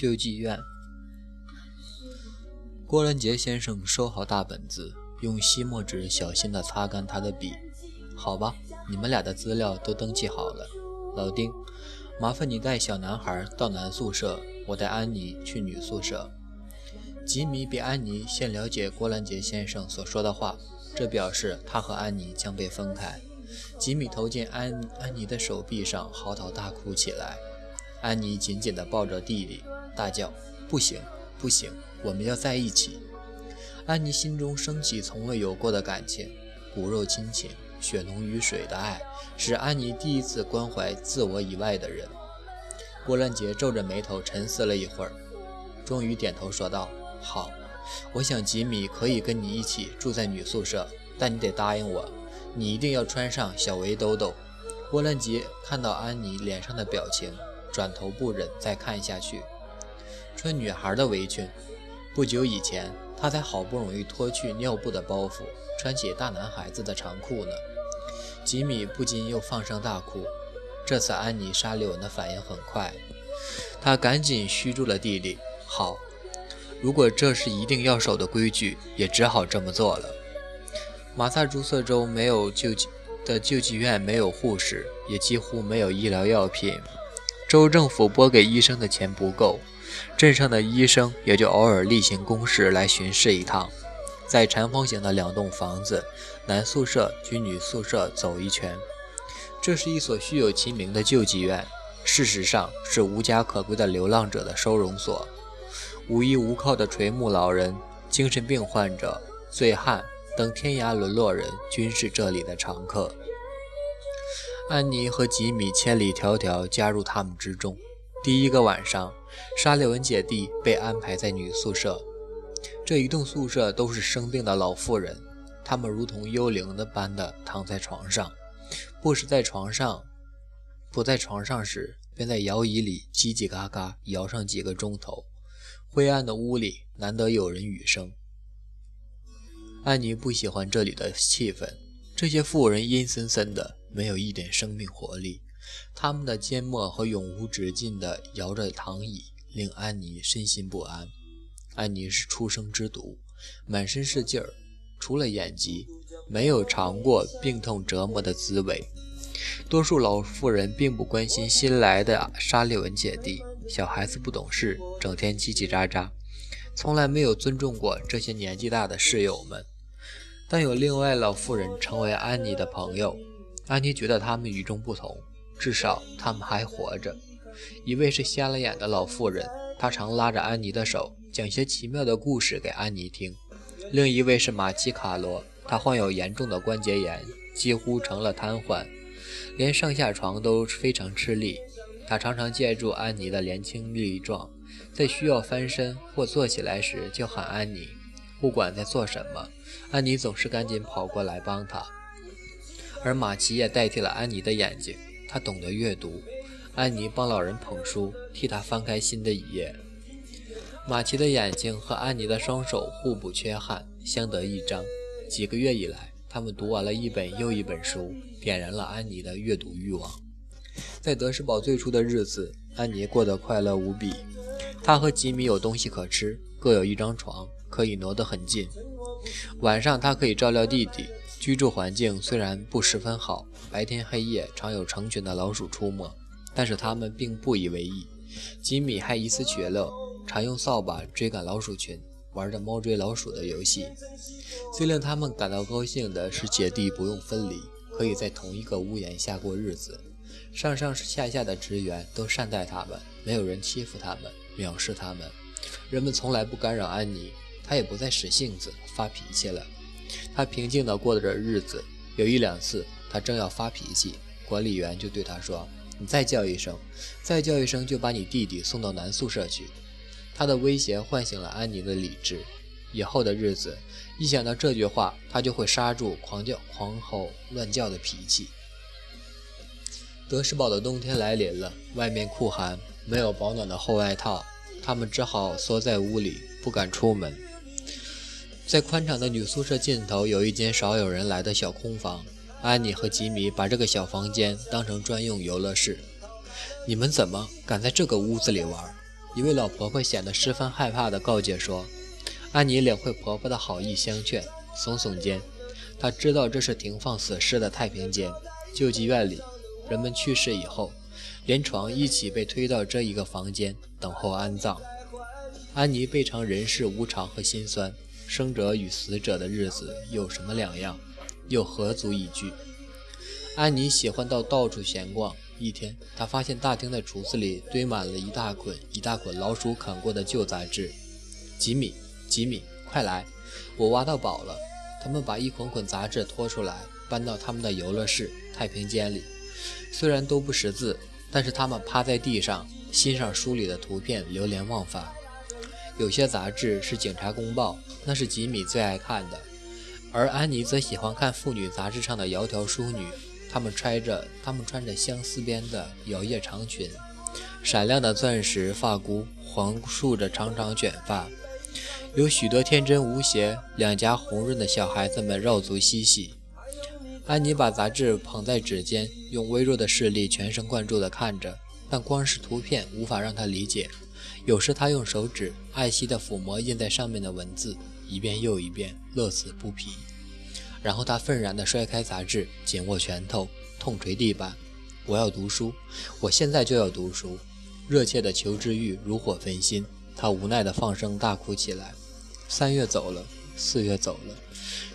救济院。郭兰杰先生收好大本子，用吸墨纸小心地擦干他的笔。好吧，你们俩的资料都登记好了。老丁，麻烦你带小男孩到男宿舍，我带安妮去女宿舍。吉米比安妮先了解郭兰杰先生所说的话，这表示他和安妮将被分开。吉米投进安安妮的手臂上，嚎啕大哭起来。安妮紧紧地抱着弟弟，大叫：“不行，不行，我们要在一起！”安妮心中升起从未有过的感情，骨肉亲情、血浓于水的爱，使安妮第一次关怀自我以外的人。郭兰杰皱着眉头沉思了一会儿，终于点头说道。好，我想吉米可以跟你一起住在女宿舍，但你得答应我，你一定要穿上小围兜兜。波兰杰看到安妮脸上的表情，转头不忍再看下去。穿女孩的围裙。不久以前，他才好不容易脱去尿布的包袱，穿起大男孩子的长裤呢。吉米不禁又放声大哭。这次安妮沙利文的反应很快，他赶紧虚住了弟弟。好。如果这是一定要守的规矩，也只好这么做了。马萨诸塞州没有救济的救济院，没有护士，也几乎没有医疗药品。州政府拨给医生的钱不够，镇上的医生也就偶尔例行公事来巡视一趟，在长方形的两栋房子——男宿舍及女宿舍走一圈。这是一所虚有其名的救济院，事实上是无家可归的流浪者的收容所。无依无靠的垂暮老人、精神病患者、醉汉等天涯沦落人均是这里的常客。安妮和吉米千里迢迢加入他们之中。第一个晚上，沙利文姐弟被安排在女宿舍。这一栋宿舍都是生病的老妇人，她们如同幽灵的般的躺在床上，不是在床上，不在床上时，便在摇椅里叽叽嘎嘎摇上几个钟头。灰暗的屋里难得有人语声。安妮不喜欢这里的气氛，这些妇人阴森森的，没有一点生命活力。他们的缄默和永无止境的摇着躺椅，令安妮身心不安。安妮是初生之犊，满身是劲儿，除了眼疾，没有尝过病痛折磨的滋味。多数老妇人并不关心新来的沙利文姐弟。小孩子不懂事，整天叽叽喳喳，从来没有尊重过这些年纪大的室友们。但有另外老妇人成为安妮的朋友，安妮觉得他们与众不同，至少他们还活着。一位是瞎了眼的老妇人，她常拉着安妮的手，讲些奇妙的故事给安妮听。另一位是马奇卡罗，他患有严重的关节炎，几乎成了瘫痪，连上下床都非常吃力。他常常借助安妮的年轻力壮，在需要翻身或坐起来时就喊安妮。不管在做什么，安妮总是赶紧跑过来帮他。而马奇也代替了安妮的眼睛，他懂得阅读。安妮帮老人捧书，替他翻开新的一页。马奇的眼睛和安妮的双手互不缺憾，相得益彰。几个月以来，他们读完了一本又一本书，点燃了安妮的阅读欲望。在德士堡最初的日子，安妮过得快乐无比。她和吉米有东西可吃，各有一张床，可以挪得很近。晚上，她可以照料弟弟。居住环境虽然不十分好，白天黑夜常有成群的老鼠出没，但是他们并不以为意。吉米还以此取乐，常用扫把追赶老鼠群，玩着猫追老鼠的游戏。最令他们感到高兴的是，姐弟不用分离，可以在同一个屋檐下过日子。上上下下的职员都善待他们，没有人欺负他们、藐视他们。人们从来不干扰安妮，她也不再使性子、发脾气了。他平静地过着日子。有一两次，他正要发脾气，管理员就对他说：“你再叫一声，再叫一声，就把你弟弟送到男宿舍去。”他的威胁唤醒了安妮的理智。以后的日子，一想到这句话，他就会刹住狂叫、狂吼、乱叫的脾气。德士堡的冬天来临了，外面酷寒，没有保暖的厚外套，他们只好缩在屋里，不敢出门。在宽敞的女宿舍尽头，有一间少有人来的小空房。安妮和吉米把这个小房间当成专用游乐室。你们怎么敢在这个屋子里玩？一位老婆婆显得十分害怕地告诫说：“安妮领会婆婆的好意相劝，耸耸肩。她知道这是停放死尸的太平间，救济院里人们去世以后，连床一起被推到这一个房间等候安葬。安妮倍尝人世无常和心酸，生者与死者的日子有什么两样？又何足以惧？安妮喜欢到到处闲逛。”一天，她发现大厅的橱子里堆满了一大捆一大捆老鼠啃过的旧杂志。吉米，吉米，快来！我挖到宝了！他们把一捆捆杂志拖出来，搬到他们的游乐室太平间里。虽然都不识字，但是他们趴在地上欣赏书里的图片，流连忘返。有些杂志是《警察公报》，那是吉米最爱看的，而安妮则喜欢看妇女杂志上的窈窕淑女。她们穿着，她们穿着相思边的摇曳长裙，闪亮的钻石发箍环束着长长卷发，有许多天真无邪、两颊红润的小孩子们绕足嬉戏。安妮把杂志捧在指尖，用微弱的视力全神贯注地看着，但光是图片无法让她理解。有时他用手指爱惜地抚摸印在上面的文字，一遍又一遍，乐此不疲。然后他愤然地摔开杂志，紧握拳头，痛捶地板。我要读书，我现在就要读书。热切的求知欲如火焚心，他无奈地放声大哭起来。三月走了，四月走了，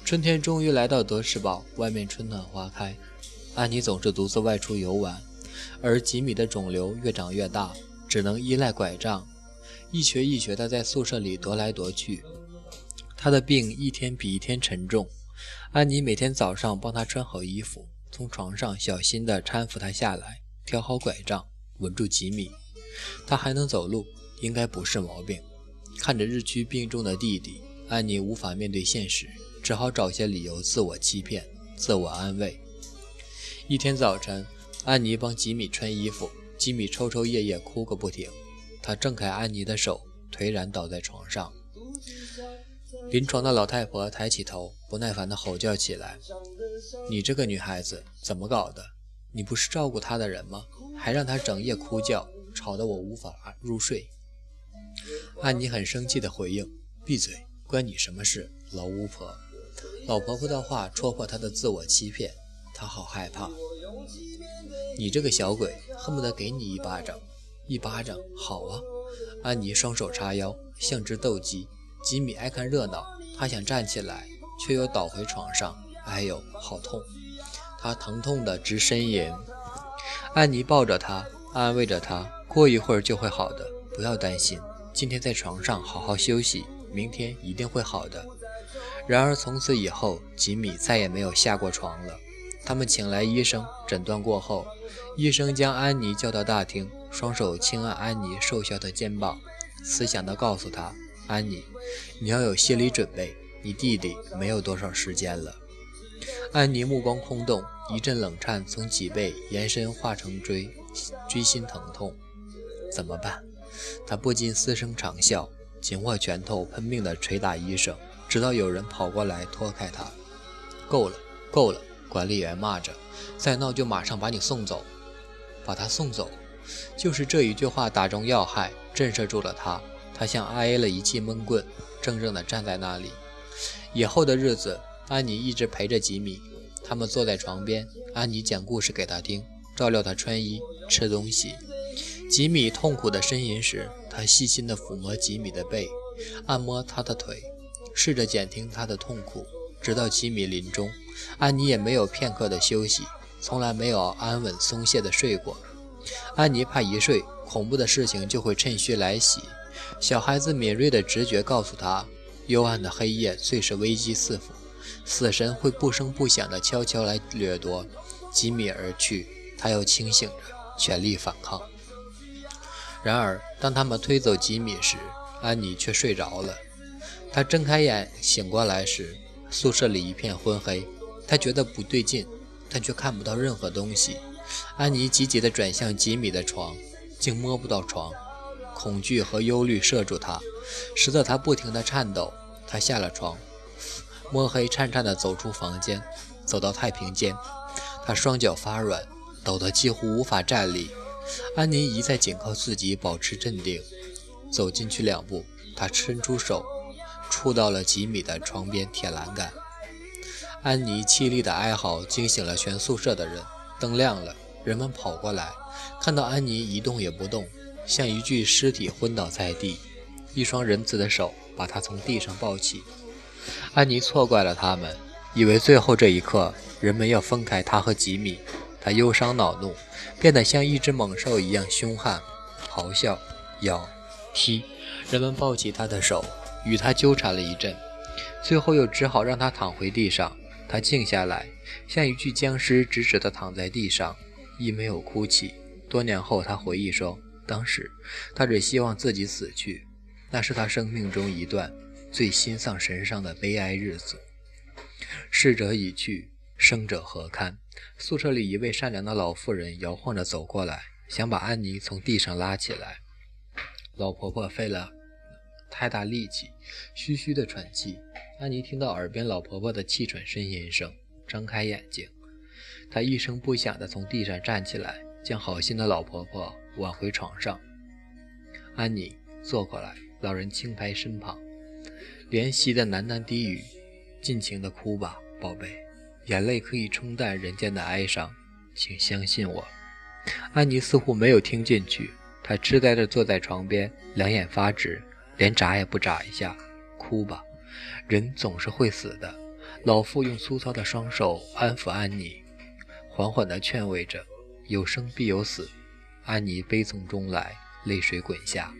春天终于来到德士堡，外面春暖花开。安妮总是独自外出游玩，而吉米的肿瘤越长越大，只能依赖拐杖，一瘸一瘸地在宿舍里踱来踱去。他的病一天比一天沉重。安妮每天早上帮他穿好衣服，从床上小心地搀扶他下来，挑好拐杖，稳住吉米。他还能走路，应该不是毛病。看着日趋病重的弟弟，安妮无法面对现实，只好找些理由自我欺骗、自我安慰。一天早晨，安妮帮吉米穿衣服，吉米抽抽噎噎，哭个不停。他挣开安妮的手，颓然倒在床上。临床的老太婆抬起头，不耐烦地吼叫起来：“你这个女孩子怎么搞的？你不是照顾她的人吗？还让她整夜哭叫，吵得我无法入睡。”安妮很生气地回应：“闭嘴，关你什么事，老巫婆！”老婆婆的话戳破她的自我欺骗，她好害怕。你这个小鬼，恨不得给你一巴掌！一巴掌，好啊！安妮双手叉腰，像只斗鸡。吉米爱看热闹，他想站起来，却又倒回床上。哎呦，好痛！他疼痛的直呻吟。安妮抱着他，安慰着他：“过一会儿就会好的，不要担心。今天在床上好好休息，明天一定会好的。”然而从此以后，吉米再也没有下过床了。他们请来医生诊断过后，医生将安妮叫到大厅，双手轻按安妮瘦小的肩膀，慈祥地告诉她。安妮，你要有心理准备，你弟弟没有多少时间了。安妮目光空洞，一阵冷颤从脊背延伸化成锥，锥心疼痛。怎么办？她不禁嘶声长啸，紧握拳头，拼命地捶打医生，直到有人跑过来拖开她。够了，够了！管理员骂着，再闹就马上把你送走。把他送走，就是这一句话打中要害，震慑住了他。他像挨了一记闷棍，怔怔地站在那里。以后的日子，安妮一直陪着吉米。他们坐在床边，安妮讲故事给他听，照料他穿衣、吃东西。吉米痛苦地呻吟时，他细心地抚摸吉米的背，按摩他的腿，试着减轻他的痛苦。直到吉米临终，安妮也没有片刻的休息，从来没有安稳松懈地睡过。安妮怕一睡，恐怖的事情就会趁虚来袭。小孩子敏锐的直觉告诉他，幽暗的黑夜最是危机四伏，死神会不声不响地悄悄来掠夺吉米而去。他又清醒着，全力反抗。然而，当他们推走吉米时，安妮却睡着了。她睁开眼醒过来时，宿舍里一片昏黑。她觉得不对劲，但却看不到任何东西。安妮急急地转向吉米的床，竟摸不到床。恐惧和忧虑摄住他，使得他不停地颤抖。他下了床，摸黑颤颤地走出房间，走到太平间。他双脚发软，抖得几乎无法站立。安妮一再紧靠自己，保持镇定。走进去两步，他伸出手，触到了吉米的床边铁栏杆。安妮凄厉的哀嚎惊醒了全宿舍的人。灯亮了，人们跑过来，看到安妮一动也不动，像一具尸体昏倒在地。一双仁慈的手把她从地上抱起。安妮错怪了他们，以为最后这一刻人们要分开她和吉米。她忧伤恼怒，变得像一只猛兽一样凶悍，咆哮、咬、踢。人们抱起她的手，与她纠缠了一阵，最后又只好让她躺回地上。她静下来，像一具僵尸，直直地躺在地上，亦没有哭泣。多年后，他回忆说：“当时，他只希望自己死去，那是他生命中一段最心丧神伤的悲哀日子。”逝者已去，生者何堪？宿舍里一位善良的老妇人摇晃着走过来，想把安妮从地上拉起来。老婆婆费了太大力气，嘘嘘地喘气。安妮听到耳边老婆婆的气喘呻吟声，睁开眼睛。他一声不响地从地上站起来，将好心的老婆婆挽回床上。安妮，坐过来。老人轻拍身旁，怜惜的喃喃低语：“尽情地哭吧，宝贝，眼泪可以冲淡人间的哀伤，请相信我。”安妮似乎没有听进去，她痴呆地坐在床边，两眼发直，连眨也不眨一下。哭吧。人总是会死的。老妇用粗糙的双手安抚安妮缓缓地劝慰着有生必有死安妮悲从中来泪水滚下。